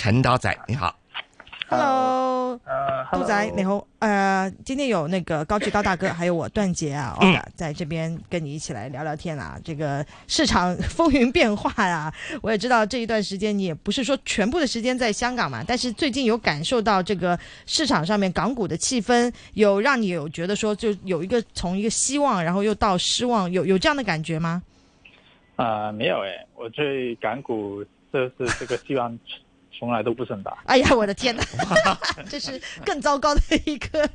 陈刀仔，你好。Hello，呃，杜仔你好，呃，今天有那个高志高大哥，还有我段杰啊，在这边跟你一起来聊聊天啊。这个市场风云变化啊、我也知道这一段时间你也不是说全部的时间在香港嘛，但是最近有感受到这个市场上面港股的气氛，有让你有觉得说就有一个从一个希望，然后又到失望，有有这样的感觉吗？啊、没有诶，我对港股就是这个希望从来都不是很大。哎呀，我的天哪，这是更糟糕的一个，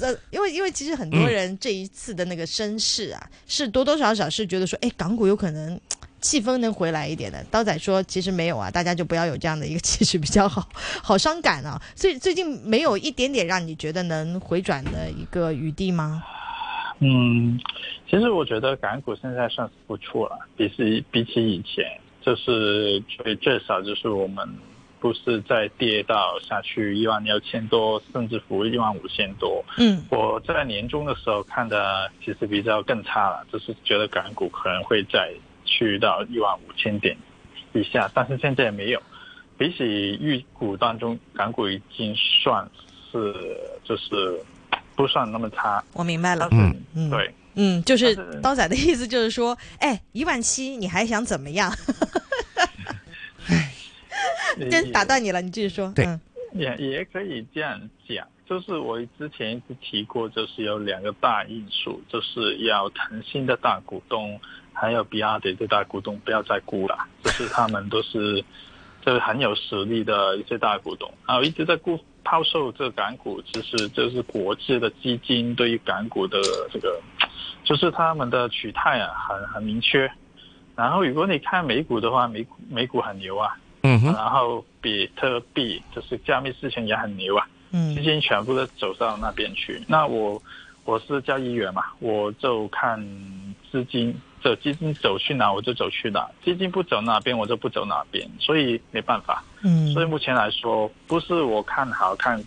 呃，因为因为其实很多人这一次的那个声势啊，是多多少少是觉得说，哎，港股有可能气氛能回来一点的。刀仔说，其实没有啊，大家就不要有这样的一个气势比较好，好伤感啊。所以最近没有一点点让你觉得能回转的一个余地吗？嗯，其实我觉得港股现在算是不错了，比起比起以前，就是最最少就是我们不是再跌到下去一万六千多，甚至乎一万五千多。嗯我在年终的时候看的其实比较更差了，就是觉得港股可能会再去到一万五千点以下，但是现在也没有。比起预估当中，港股已经算是就是不算那么差。我明白了嗯嗯对，嗯，就是刀仔的意思就是说，哎，一万七你还想怎么样？真打断你了，你继续说。对嗯也也可以这样讲，就是我之前一直提过，就是有两个大因素，就是要腾讯的大股东，还有比亚迪的大股东不要再估了，就是他们都是就是很有实力的一些大股东，然后一直在估抛售这个港股，其实就是国际的基金对于港股的这个，就是他们的取态啊，很很明确。然后如果你看美股的话，美股美股很牛啊，嗯哼，然后比特币就是加密事情也很牛啊，资嗯金全部都走到那边去。那我我是交易员嘛，我就看资金，这基金走去哪我就走去哪，基金不走哪边我就不走哪边，所以没办法。嗯所以目前来说，不是我看好看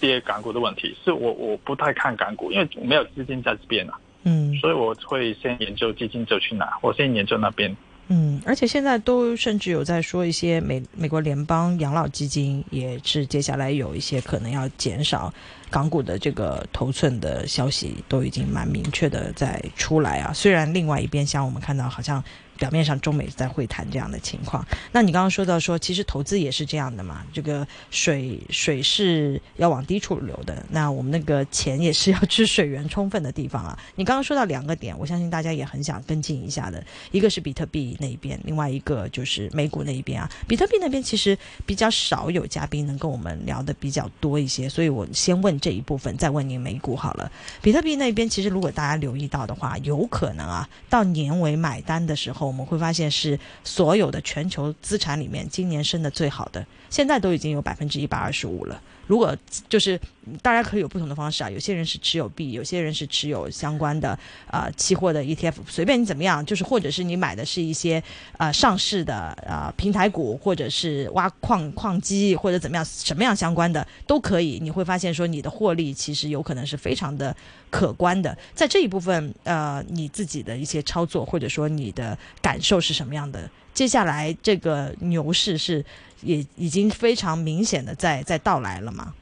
跌港股的问题，是我我不太看港股，因为没有资金在这边啊，嗯所以我会先研究基金走去哪，我先研究那边。嗯，而且现在都甚至有在说一些美美国联邦养老基金也是接下来有一些可能要减少港股的这个头寸的消息，都已经蛮明确的在出来啊。虽然另外一边像我们看到好像。表面上中美在会谈这样的情况，那你刚刚说到说，其实投资也是这样的嘛，这个水水是要往低处流的，那我们那个钱也是要去水源充分的地方啊。你刚刚说到两个点，我相信大家也很想跟进一下的，一个是比特币那一边，另外一个就是美股那一边啊。比特币那边其实比较少有嘉宾能跟我们聊的比较多一些，所以我先问这一部分，再问您美股好了。比特币那边其实如果大家留意到的话，有可能啊，到年尾买单的时候，我们会发现是所有的全球资产里面今年升的最好的，现在都已经有百分之一百二十五了。如果就是大家可以有不同的方式啊，有些人是持有币，有些人是持有相关的呃期货的 ETF，随便你怎么样，就是或者是你买的是一些呃上市的呃平台股，或者是挖矿矿机或者怎么样，什么样相关的都可以，你会发现说你的获利其实有可能是非常的可观的。在这一部分，呃，你自己的一些操作或者说你的感受是什么样的？接下来这个牛市是也已经非常明显的在在到来了吗？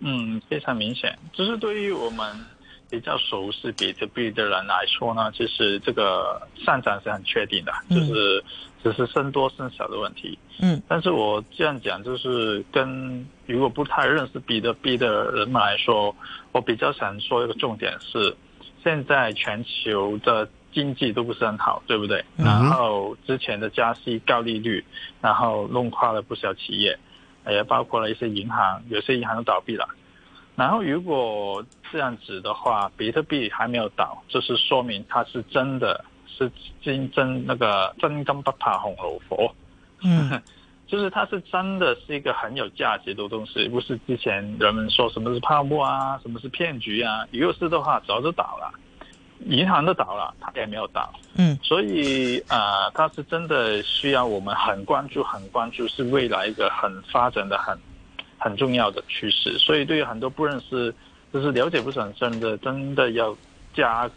嗯，非常明显。就是对于我们比较熟悉比特币的人来说呢，其实这个上涨是很确定的，嗯就是只是生多生少的问题。嗯但是我这样讲，就是跟如果不太认识比特币的人们来说，我比较想说一个重点是，现在全球的经济都不是很好，对不对？嗯然后之前的加息、高利率，然后弄垮了不少企业，也包括了一些银行，有些银行都倒闭了。然后如果这样子的话，比特币还没有倒，就是说明它是真的是真真那个真金不怕红炉火。嗯 就是它是真的是一个很有价值的东西，不是之前人们说什么是泡沫啊，什么是骗局啊。如果是的话，早就倒了，银行都倒了，它也没有倒。嗯所以呃，它是真的需要我们很关注、很关注，是未来一个很发展的很很重要的趋势。所以对于很多不认识，就是了解不是很深的，真的要加，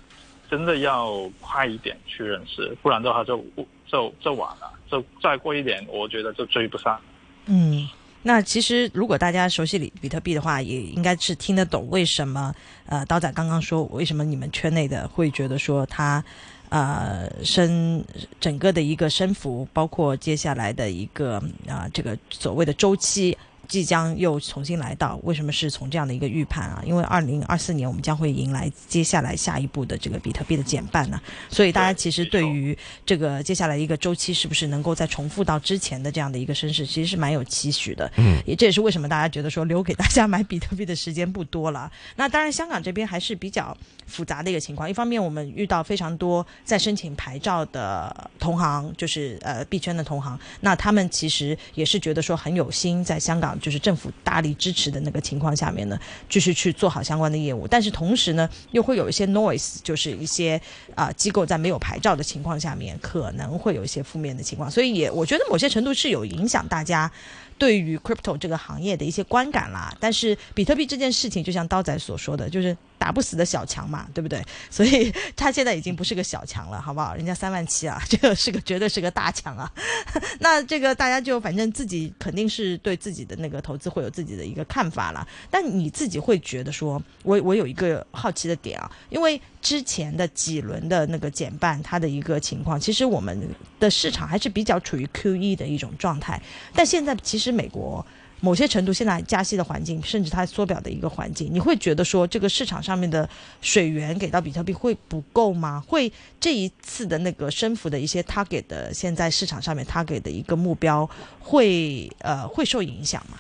真的要快一点去认识，不然的话就就就晚了，就再过一点，我觉得就追不上。嗯那其实如果大家熟悉比比特币的话，也应该是听得懂为什么呃刀仔刚刚说为什么你们圈内的会觉得说它呃升整个的一个升幅，包括接下来的一个啊、这个所谓的周期。即将又重新来到，为什么是从这样的一个预判啊？因为二零二四年我们将会迎来接下来下一步的这个比特币的减半呢、所以大家其实对于这个接下来一个周期是不是能够再重复到之前的这样的一个升势，其实是蛮有期许的。嗯，也这也是为什么大家觉得说留给大家买比特币的时间不多了。那当然，香港这边还是比较复杂的一个情况。一方面，我们遇到非常多在申请牌照的同行，就是呃币圈的同行，那他们其实也是觉得说很有心，在香港就是政府大力支持的那个情况下面呢，继续去做好相关的业务。但是同时呢，又会有一些 noise，就是一些啊、机构在没有牌照的情况下面，可能会有一些负面的情况，所以也我觉得某些程度是有影响大家对于 crypto 这个行业的一些观感啦。但是比特币这件事情，就像刀仔所说的，就是打不死的小强嘛，对不对？所以他现在已经不是个小强了，好不好？人家三万七啊，这个是个绝对是个大强啊。那这个大家就反正自己肯定是对自己的那个投资会有自己的一个看法了。但你自己会觉得说，我我有一个好奇的点啊，因为之前的几轮的那个减半，它的一个情况，其实我们的市场还是比较处于 QE 的一种状态。但现在其实美国某些程度现在加息的环境，甚至它缩表的一个环境，你会觉得说这个市场上面的水源给到比特币会不够吗？会这一次的那个升幅的一些 target 的现在市场上面 target 的一个目标会呃会受影响吗？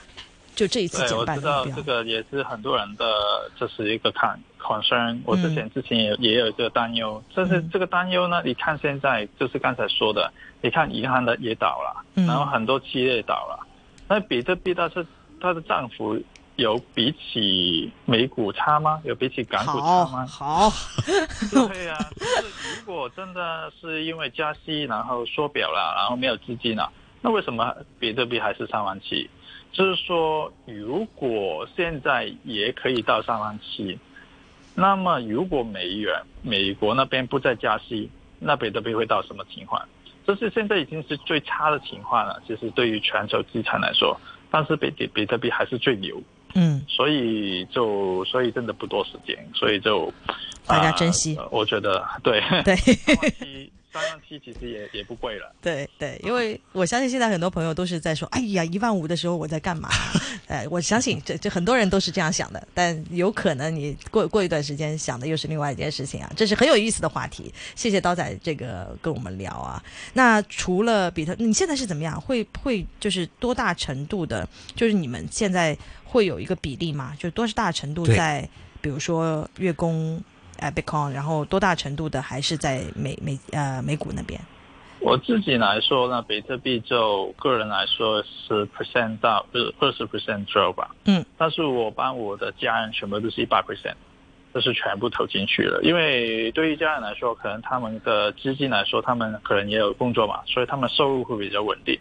就这一次，减半的目标道这，个也是很多人的，这是一个看 concern。我之前之前也也有这个担忧，但是嗯这个担忧呢，你看现在就是刚才说的，你看银行的也倒了，嗯然后很多企业也倒了，那比特币它是它的涨幅有比起美股差吗？有比起港股差吗？好，对呀、就是如果真的是因为加息，然后缩表了，然后没有资金了，那为什么比特币还是三万七？就是说，如果现在也可以到三万七，那么如果美元美国那边不再加息，那比特币会到什么情况？这是现在已经是最差的情况了。其实对于全球资产来说，但是比比比特币还是最牛。嗯，所以就所以真的不多时间，所以就大家珍惜呃我觉得对对。三万七其实也也不贵了。对对，因为我相信现在很多朋友都是在说，哎呀，一万五的时候我在干嘛？哎，我相信这这很多人都是这样想的，但有可能你过过一段时间想的又是另外一件事情啊，这是很有意思的话题。谢谢刀仔这个跟我们聊啊。那除了比特，你现在是怎么样？会会就是多大程度的？就是你们现在会有一个比例吗？就多大程度在，比如说月供呃 Bitcoin，然后多大程度的还是在美美呃美股那边？我自己来说呢，比特币就个人来说是 percent 到二二十 percent 左右吧。嗯，但是我帮我的家人全部都是一百 percent，就是全部投进去了。因为对于家人来说，可能他们的资金来说，他们可能也有工作嘛，所以他们收入会比较稳定，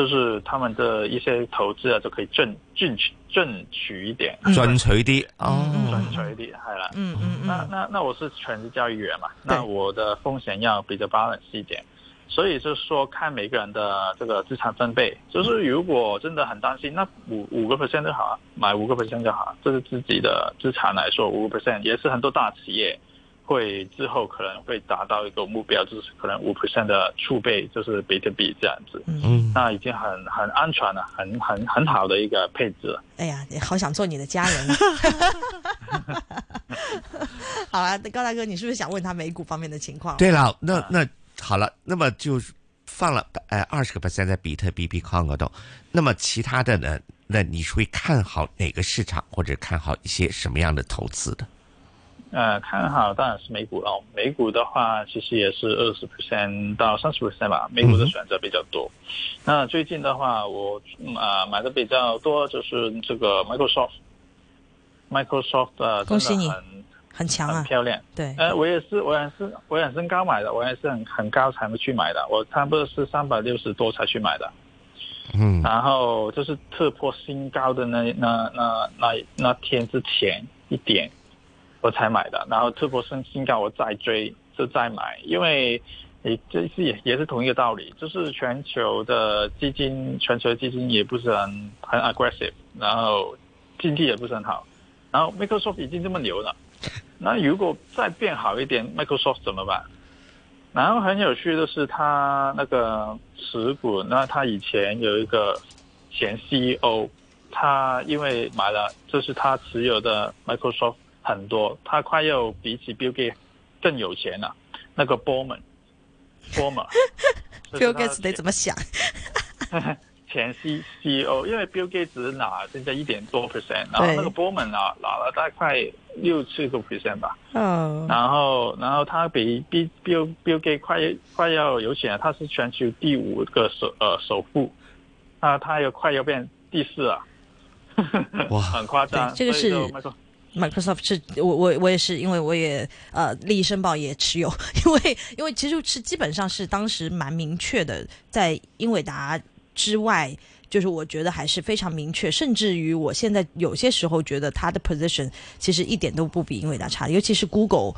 就是他们的一些投资啊，就可以挣挣取赚取一点，嗯。進取啲。哦，赚取一点，系啦。嗯。嗯嗯，那那那我是全职教育员嘛，那我的风险要比较 balance 一点，所以就是说看每个人的这个资产分配，就是如果真的很担心，那五五个 percent 就好啊，买五个 percent 就好啊，这是自己的资产来说，五个 percent 也是很多大企业会之后可能会达到一个目标，就是可能五 percent 的储备就是比特币这样子，嗯，那已经很很安全了，很很很好的一个配置了。哎呀，你好想做你的家人啊！好了，高大哥，你是不是想问他美股方面的情况？，对了，那那好了，那么就放了呃二十个 percent 在比特幣 Bitcoin 嗰度，那么其他的呢？那你是會看好哪个市场，或者看好一些什么样的投资的？呃，看好当然是美股了。美股的话，其实也是二十 percent 到三十 percent 吧。美股的选择比较多。那最近的话，我嗯啊、买的比较多就是这个 Microsoft。Microsoft 呃，恭喜你很很强啊，很漂亮。对，呃，我也是，我也是，我也是高买的，我也是很很高才去买的，我差不多是三百六十多才去买的。嗯然后就是突破新高的那那那那那天之前一点，我才买的。然后突破新新高，我再追就再买，因为也这是也也是同一个道理，就是全球的基金，全球的基金也不是很很 aggressive，然后经济也不是很好，然后 Microsoft 已经这么牛了，那如果再变好一点，Microsoft 怎么办？然后很有趣的是，他那个持股，那他以前有一个前 CEO，他因为买了，这是他持有的 Microsoft 很多，他快要比起 Bill Gates 更有钱了。那个 Bowman，Bowman。Bill Gates 得怎么想？前 C C O，因为 Bill Gates 拿现在一点多 percent，然后那个 Bowman 啊拿了大概六七个 percent 吧。嗯、然后，然后他比 Bill Bill Bill Gates 快快要有钱了，他是全球第五个首呃首富，啊，他又快要变第四了。哇，很夸张。这个是没错。Microsoft 是我我我也是，因为我也呃利益申报也持有，因为因为其实是基本上是当时蛮明确的，在英伟达之外，就是我觉得还是非常明确，甚至于我现在有些时候觉得它的 position 其实一点都不比英伟达差，尤其是 Google。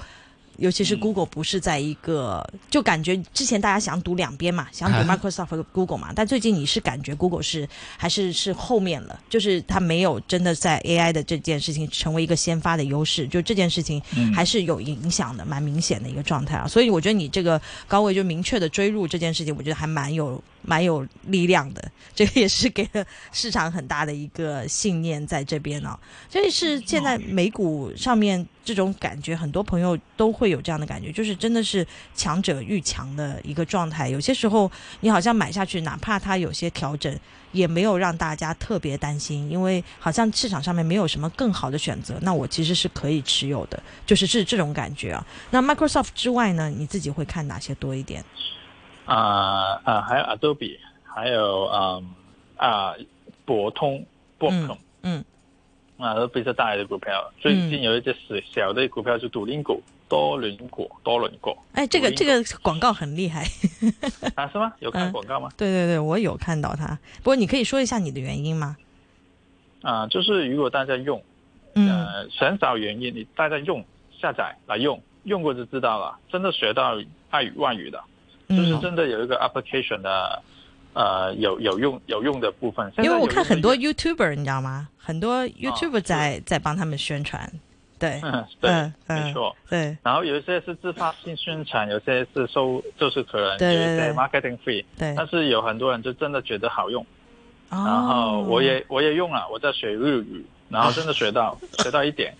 尤其是 Google 不是在一个，就感觉之前大家想赌两边嘛，想 赌 Microsoft 和 Google 嘛，但最近你是感觉 Google 是还是是后面了，就是它没有真的在 AI 的这件事情成为一个先发的优势，就这件事情还是有影响的，蛮明显的一个状态啊。所以我觉得你这个高位就明确的追入这件事情，我觉得还蛮有蛮有力量的，这个也是给了市场很大的一个信念在这边哦。所以是现在美股上面。这种感觉，很多朋友都会有这样的感觉，就是真的是强者愈强的一个状态。有些时候，你好像买下去，哪怕它有些调整，也没有让大家特别担心，因为好像市场上面没有什么更好的选择。那我其实是可以持有的，就是是这种感觉啊。那 Microsoft 之外呢，你自己会看哪些多一点？啊啊，还有 Adobe，还有啊啊博通，博通，嗯。啊，都比较大的股票，最近有一只小小的股票是独林股，多伦股，多伦股。哎，这个这个广告很厉害 啊？是吗？有看广告吗？对对对，我有看到它。不过你可以说一下你的原因吗？啊，就是如果大家用，呃，很少原因，你大家用下载来用，用过就知道了。真的学到爱语外语的，就是真的有一个 application 的。呃，有有用有用的部分，因为我看很多 YouTuber，你知道吗？很多 YouTuber 在在帮他们宣传，对，对，没错，对。然后有一些是自发性宣传，有些是收，就是可能有一些 marketing fee，对。但是有很多人就真的觉得好用，然后我也我也用了，我在学日语，然后真的学到 学到一点，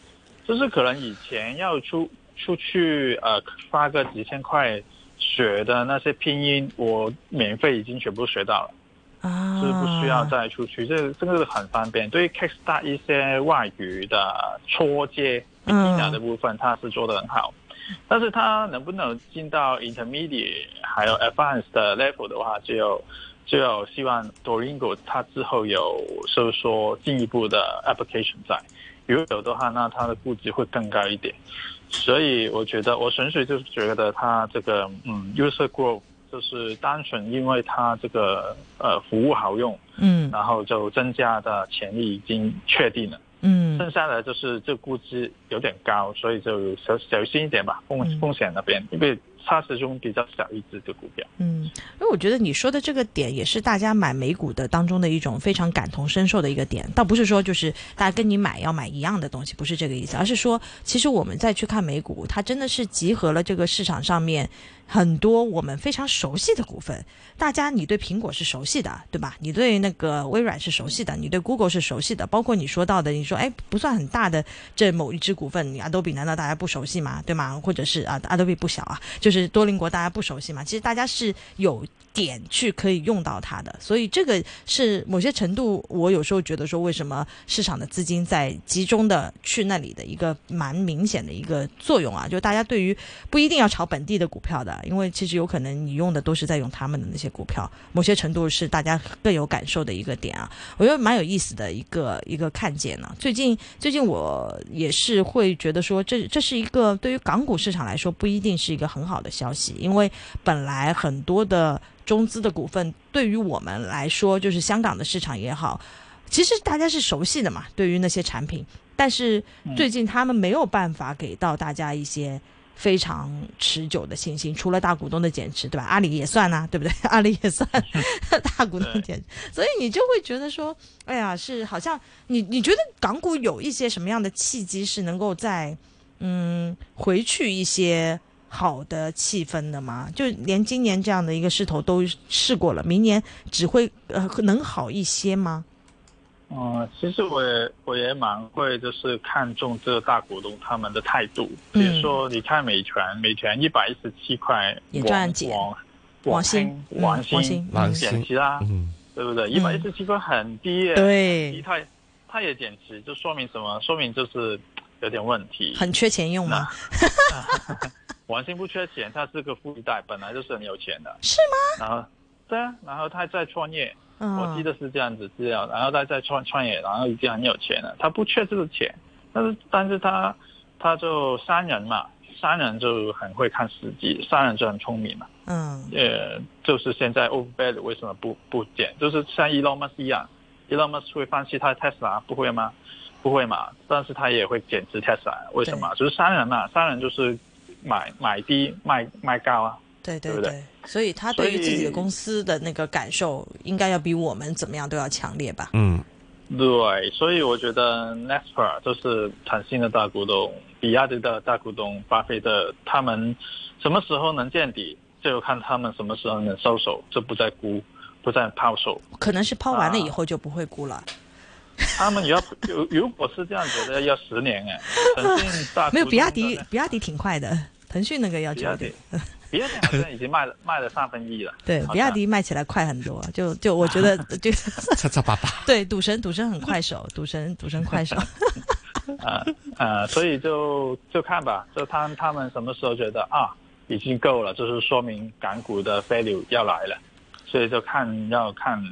就是可能以前要出出去呃花个几千块。学的那些拼音，我免费已经全部学到了，啊，是不需要再出去，这这个很方便。对于 Kickstart 一些外语的初阶、比较的部分，它是做的很好。但是它能不能进到 Intermediate 还有 Advanced 的 level 的话，就有就有希望 Duolingo 它之后有收缩进一步的 application 在，如果有的话，那它的估值会更高一点。所以我觉得，我纯粹就是觉得它这个，嗯，user growth 就是单纯因为它这个呃服务好用，嗯，然后就增加的潜力已经确定了，嗯，剩下的就是这估值有点高，所以就小小心一点吧，风风险那边，因为。它始终比较小一只的股票。嗯，因为我觉得你说的这个点也是大家买美股的当中的一种非常感同身受的一个点，倒不是说就是大家跟你买要买一样的东西，不是这个意思，而是说其实我们再去看美股，它真的是集合了这个市场上面。很多我们非常熟悉的股份，大家你对苹果是熟悉的，对吧？你对那个微软是熟悉的，你对 Google 是熟悉的，包括你说到的，你说哎不算很大的这某一只股份，你 Adobe 难道大家不熟悉吗？对吗？或者是啊 Adobe 不小啊，就是多邻国大家不熟悉嘛？其实大家是有。点去可以用到它的，所以这个是某些程度，我有时候觉得说，为什么市场的资金在集中的去那里的一个蛮明显的一个作用啊，就大家对于不一定要炒本地的股票的，因为其实有可能你用的都是在用他们的那些股票，某些程度是大家更有感受的一个点啊，我觉得蛮有意思的一个一个看见呢。最近最近我也是会觉得说，这这是一个对于港股市场来说不一定是一个很好的消息，因为本来很多的。中资的股份对于我们来说，就是香港的市场也好，其实大家是熟悉的嘛。对于那些产品，但是最近他们没有办法给到大家一些非常持久的信心。除了大股东的减持，对吧？阿里也算啊，对不对？阿里也算 大股东减持，所以你就会觉得说，哎呀，是好像你你觉得港股有一些什么样的契机是能够在嗯回去一些好的气氛的吗？就连今年这样的一个势头都试过了，明年只会呃能好一些吗？嗯，其实我也我也蛮会，就是看重这个大股东他们的态度。比如说，你看美团，美团一百一十七块，也赚减。网网新，网新，网减持啦，对不对？一百一十七块很低耶，对，它它也减持，就说明什么？说明就是有点问题，很缺钱用吗？网新不缺钱，他是个富一代，本来就是很有钱的，是吗？然后，对啊，然后他在创业。我记得是这样子资料，然后他在创创业，然后已经很有钱了。他不缺这个钱，但是但是他他就商人嘛，商人就很会看时机，商人就很聪明嘛。嗯，呃，就是现在 Overbet 为什么不不减？就是像 Elon Musk 一样，Elon Musk 会放弃他的 Tesla 不会吗？不会嘛，但是他也会减持 Tesla，为什么？就是商人嘛，商人就是买买低卖卖高啊。对对对，所以他对于自己的公司的那个感受，应该要比我们怎么样都要强烈吧？嗯，对，所以我觉得 Naspers 就是腾讯的大股东，比亚迪的大股东，巴菲特他们什么时候能见底，就看他们什么时候能收手，就不再估，不再抛售。可能是抛完了以后就不会估了。他们要如如果是这样觉得，要十年哎。腾讯大没有比亚迪，比亚迪挺快的，腾讯那个要久点。比亚迪好像已经卖了卖了三分一了。对，比亚迪卖起来快很多，就就我觉得 就七七八八。对，赌神赌神很快手，赌神赌神快手。啊啊，所以就就看吧，就他他们什么时候觉得啊已经够了，就是说明港股的 value 要来了，所以就看要看。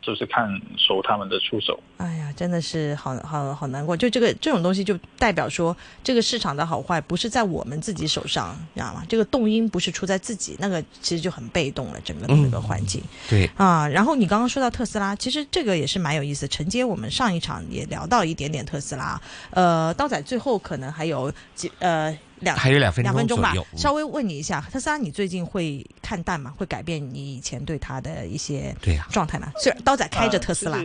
就是看守他们的出手，哎呀，真的是好好好难过。就这个这种东西，就代表说这个市场的好坏不是在我们自己手上，你知道吗？这个动因不是出在自己，那个其实就很被动了，整个的那个环境。对啊，然后你刚刚说到特斯拉，其实这个也是蛮有意思。承接我们上一场也聊到一点点特斯拉，呃，刀仔最后可能还有几呃。两还有两分两分钟吧，稍微问你一下，特斯拉，你最近会看淡吗？会改变你以前对它的一些对呀状态吗？虽然刀仔开着特斯拉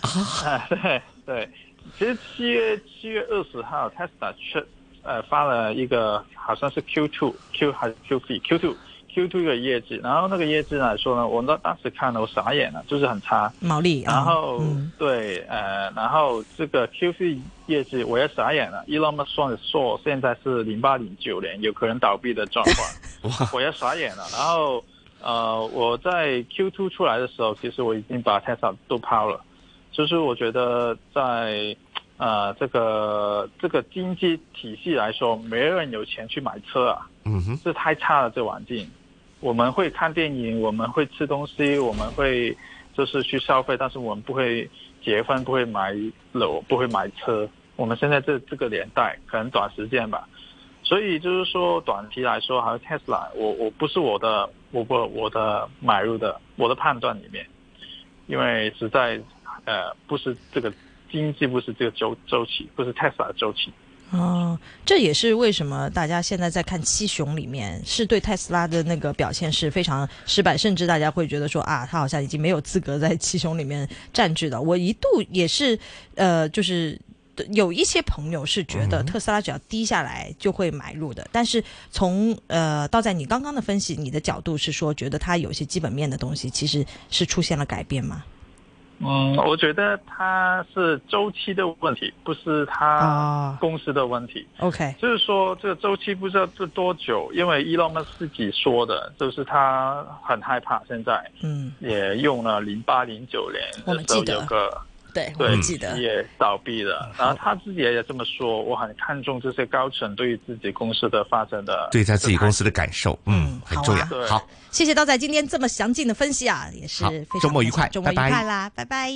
啊，对对，其实七月七月二十号，特斯拉出呃发了一个好像是 Q two Q 还是 Q three Q two。Q2 的业绩，然后那个业绩来说呢，我那当时看了我傻眼了，就是很差。毛利。然后对，呃，然后这个 Q4 业绩我也傻眼了，Elon Musk 说现在是零八零九年有可能倒闭的状况，我也傻眼了。然后呃，我在 Q2 出来的时候，其实我已经把 Tesla 都抛了，就是我觉得在呃这个这个经济体系来说，没人有钱去买车啊，嗯哼，这太差了，这环境。我们会看电影，我们会吃东西，我们会就是去消费，但是我们不会结婚，不会买楼，不会买车。我们现在这这个年代，可能短时间吧，所以就是说短期来说，还有 Tesla，我我不是我的，我不我的买入的，我的判断里面，因为实在呃不是这个经济，不是这个周周期，不是 Tesla 的周期。哦，这也是为什么大家现在在看七雄里面，是对特斯拉的那个表现是非常失败，甚至大家会觉得说啊，他好像已经没有资格在七雄里面占据了。我一度也是，呃，就是有一些朋友是觉得特斯拉只要低下来就会买入的，但是从呃，到在你刚刚的分析，你的角度是说，觉得它有些基本面的东西其实是出现了改变吗？嗯，我觉得它是周期的问题，不是它公司的问题。OK，就是说这个周期不知道是多久，因为伊隆马自己说的，就是他很害怕现在，嗯，也用了零八零九年的时候有个。对，我记得也倒闭了，然后他自己也这么说。我很看重这些高层对于自己公司的发展的，对他自己公司的感受，嗯，很重要。好，谢谢刀仔今天这么详尽的分析啊，也是非常周末愉快，周末愉快啦，拜拜。